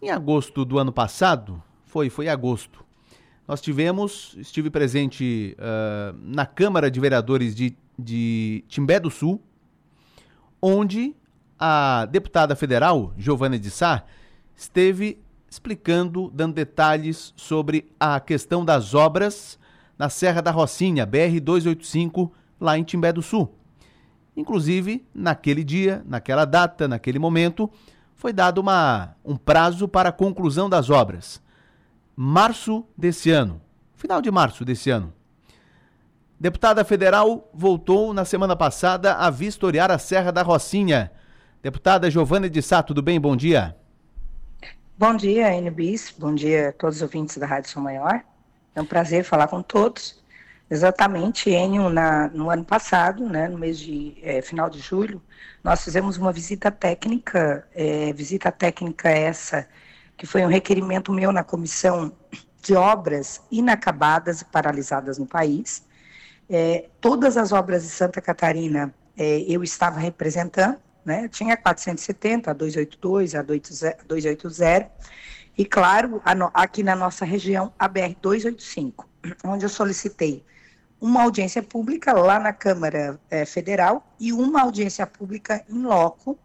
Em agosto do ano passado, foi, foi agosto, nós tivemos, estive presente uh, na Câmara de Vereadores de, de Timbé do Sul, onde a deputada federal, Giovana de Sá, esteve explicando, dando detalhes sobre a questão das obras na Serra da Rocinha, BR-285, lá em Timbé do Sul. Inclusive, naquele dia, naquela data, naquele momento, foi dado uma, um prazo para a conclusão das obras março desse ano, final de março desse ano. Deputada federal voltou na semana passada a vistoriar a Serra da Rocinha. Deputada Giovana de Sá, tudo bem? Bom dia. Bom dia, NBIS. Bom dia a todos os ouvintes da Rádio São Maior. É um prazer falar com todos. Exatamente, Enio, na, no ano passado, né, no mês de é, final de julho, nós fizemos uma visita técnica, é, visita técnica essa que foi um requerimento meu na comissão de obras inacabadas e paralisadas no país. É, todas as obras de Santa Catarina eu estava representando, né? Tinha a 470, a 282, a 280, e claro, a no, aqui na nossa região, a BR 285, onde eu solicitei uma audiência pública lá na Câmara é, Federal e uma audiência pública em loco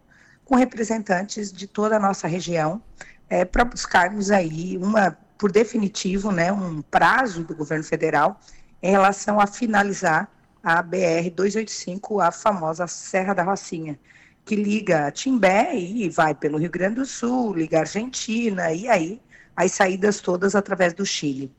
com representantes de toda a nossa região, é, para buscarmos aí uma, por definitivo, né, um prazo do governo federal em relação a finalizar a BR 285, a famosa Serra da Rocinha, que liga Timbé e vai pelo Rio Grande do Sul, liga Argentina e aí as saídas todas através do Chile.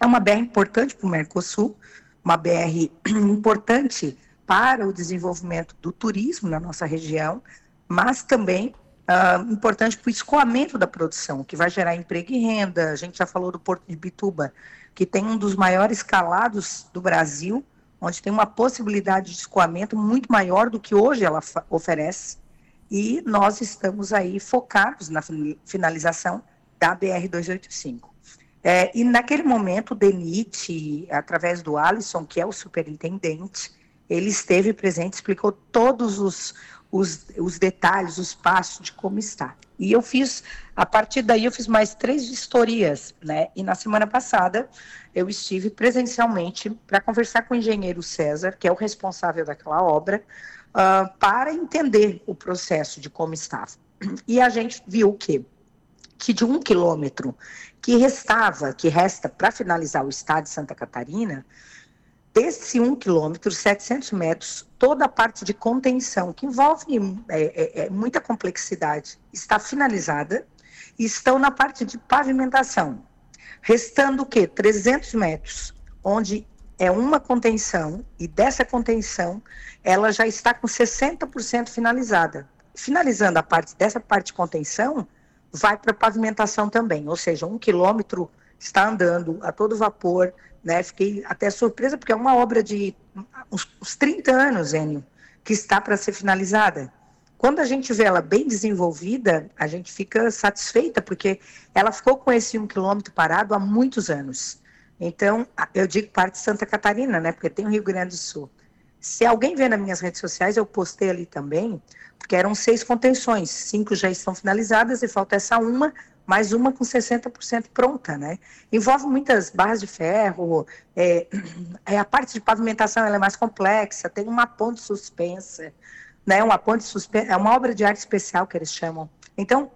É uma BR importante para o Mercosul, uma BR importante para o desenvolvimento do turismo na nossa região, mas também uh, importante para o escoamento da produção, que vai gerar emprego e renda. A gente já falou do Porto de Bituba, que tem um dos maiores calados do Brasil, onde tem uma possibilidade de escoamento muito maior do que hoje ela oferece. E nós estamos aí focados na finalização da BR-285. É, e naquele momento, o DENIT, através do Alisson, que é o superintendente, ele esteve presente, explicou todos os, os, os detalhes, os passos de como está. E eu fiz, a partir daí, eu fiz mais três vistorias, né? E na semana passada eu estive presencialmente para conversar com o engenheiro César, que é o responsável daquela obra, uh, para entender o processo de como estava. E a gente viu que que de um quilômetro que restava, que resta para finalizar o estado de Santa Catarina, desse um quilômetro, 700 metros, toda a parte de contenção, que envolve é, é, é, muita complexidade, está finalizada e estão na parte de pavimentação. Restando o quê? 300 metros, onde é uma contenção, e dessa contenção, ela já está com 60% finalizada. Finalizando a parte dessa parte de contenção, vai para pavimentação também, ou seja, um quilômetro está andando a todo vapor, né? Fiquei até surpresa, porque é uma obra de uns, uns 30 anos, Enio, que está para ser finalizada. Quando a gente vê ela bem desenvolvida, a gente fica satisfeita, porque ela ficou com esse um quilômetro parado há muitos anos. Então, eu digo parte de Santa Catarina, né? Porque tem o Rio Grande do Sul. Se alguém vê nas minhas redes sociais, eu postei ali também, porque eram seis contenções, cinco já estão finalizadas e falta essa uma mais uma com 60% pronta, né? Envolve muitas barras de ferro, é, é, a parte de pavimentação é mais complexa, tem uma ponte suspensa, né? Uma ponte suspensa, é uma obra de arte especial que eles chamam. Então,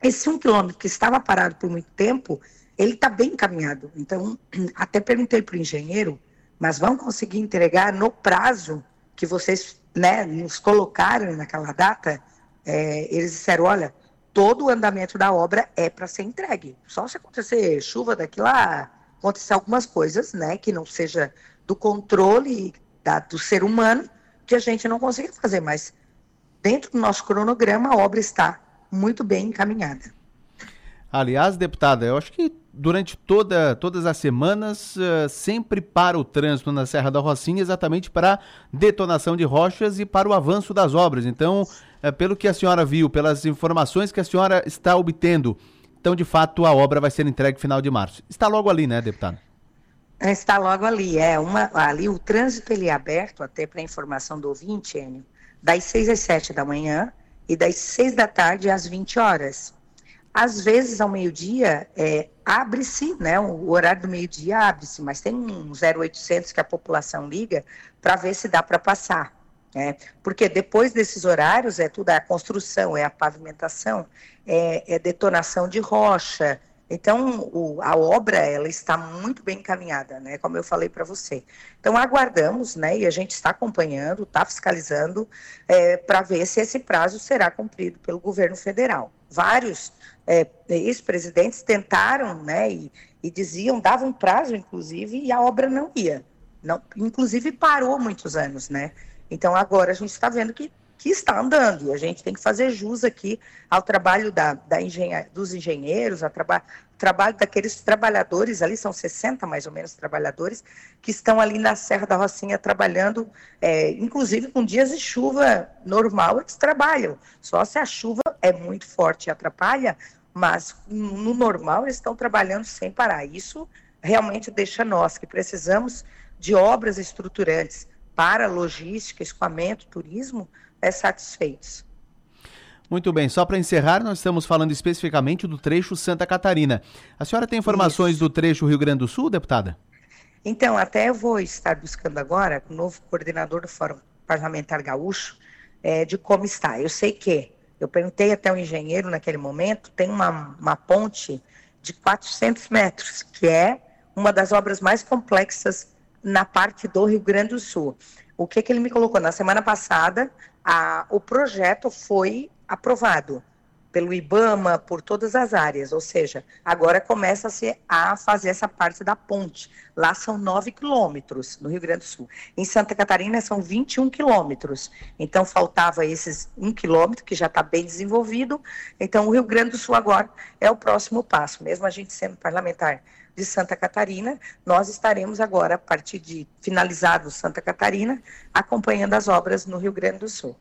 esse um quilômetro que estava parado por muito tempo, ele está bem encaminhado. Então, até perguntei para o engenheiro, mas vão conseguir entregar no prazo que vocês né, nos colocaram naquela data? É, eles disseram, olha, todo o andamento da obra é para ser entregue. Só se acontecer chuva daqui lá, acontecer algumas coisas, né, que não seja do controle da, do ser humano, que a gente não consiga fazer, mas dentro do nosso cronograma a obra está muito bem encaminhada. Aliás, deputada, eu acho que durante toda, todas as semanas uh, sempre para o trânsito na Serra da Rocinha exatamente para detonação de rochas e para o avanço das obras. Então, uh, pelo que a senhora viu, pelas informações que a senhora está obtendo, então de fato a obra vai ser entregue final de março. Está logo ali, né, deputada? Está logo ali, é uma ali o trânsito ele é aberto até para informação do ouvinte, Enio, das 6 às 7 da manhã e das 6 da tarde às 20 horas. Às vezes, ao meio-dia, é, abre-se, né? O horário do meio-dia abre-se, mas tem um 0800 que a população liga para ver se dá para passar. Né? Porque depois desses horários é tudo a construção, é a pavimentação, é, é detonação de rocha, então, o, a obra ela está muito bem encaminhada, né? Como eu falei para você. Então, aguardamos, né? E a gente está acompanhando, está fiscalizando é, para ver se esse prazo será cumprido pelo governo federal. Vários é, ex-presidentes tentaram, né? E, e diziam, davam prazo, inclusive, e a obra não ia. Não, inclusive parou muitos anos, né? Então agora a gente está vendo que que está andando. E a gente tem que fazer jus aqui ao trabalho da, da engenha, dos engenheiros, ao traba, trabalho daqueles trabalhadores, ali são 60 mais ou menos trabalhadores, que estão ali na Serra da Rocinha trabalhando, é, inclusive com dias de chuva normal, eles trabalham. Só se a chuva é muito forte e atrapalha, mas no normal eles estão trabalhando sem parar. Isso realmente deixa nós, que precisamos de obras estruturantes para logística, escoamento, turismo, é, satisfeitos. Muito bem, só para encerrar, nós estamos falando especificamente do trecho Santa Catarina. A senhora tem informações Isso. do trecho Rio Grande do Sul, deputada? Então, até eu vou estar buscando agora com o novo coordenador do Fórum Parlamentar Gaúcho é, de como está. Eu sei que, eu perguntei até o engenheiro naquele momento, tem uma, uma ponte de 400 metros, que é uma das obras mais complexas na parte do Rio Grande do Sul. O que, que ele me colocou? Na semana passada, a, o projeto foi aprovado pelo IBAMA, por todas as áreas, ou seja, agora começa-se a fazer essa parte da ponte. Lá são 9 quilômetros, no Rio Grande do Sul. Em Santa Catarina são 21 quilômetros. Então, faltava esses 1 quilômetro, que já está bem desenvolvido. Então, o Rio Grande do Sul agora é o próximo passo. Mesmo a gente sendo parlamentar de Santa Catarina, nós estaremos agora, a partir de finalizado Santa Catarina, acompanhando as obras no Rio Grande do Sul.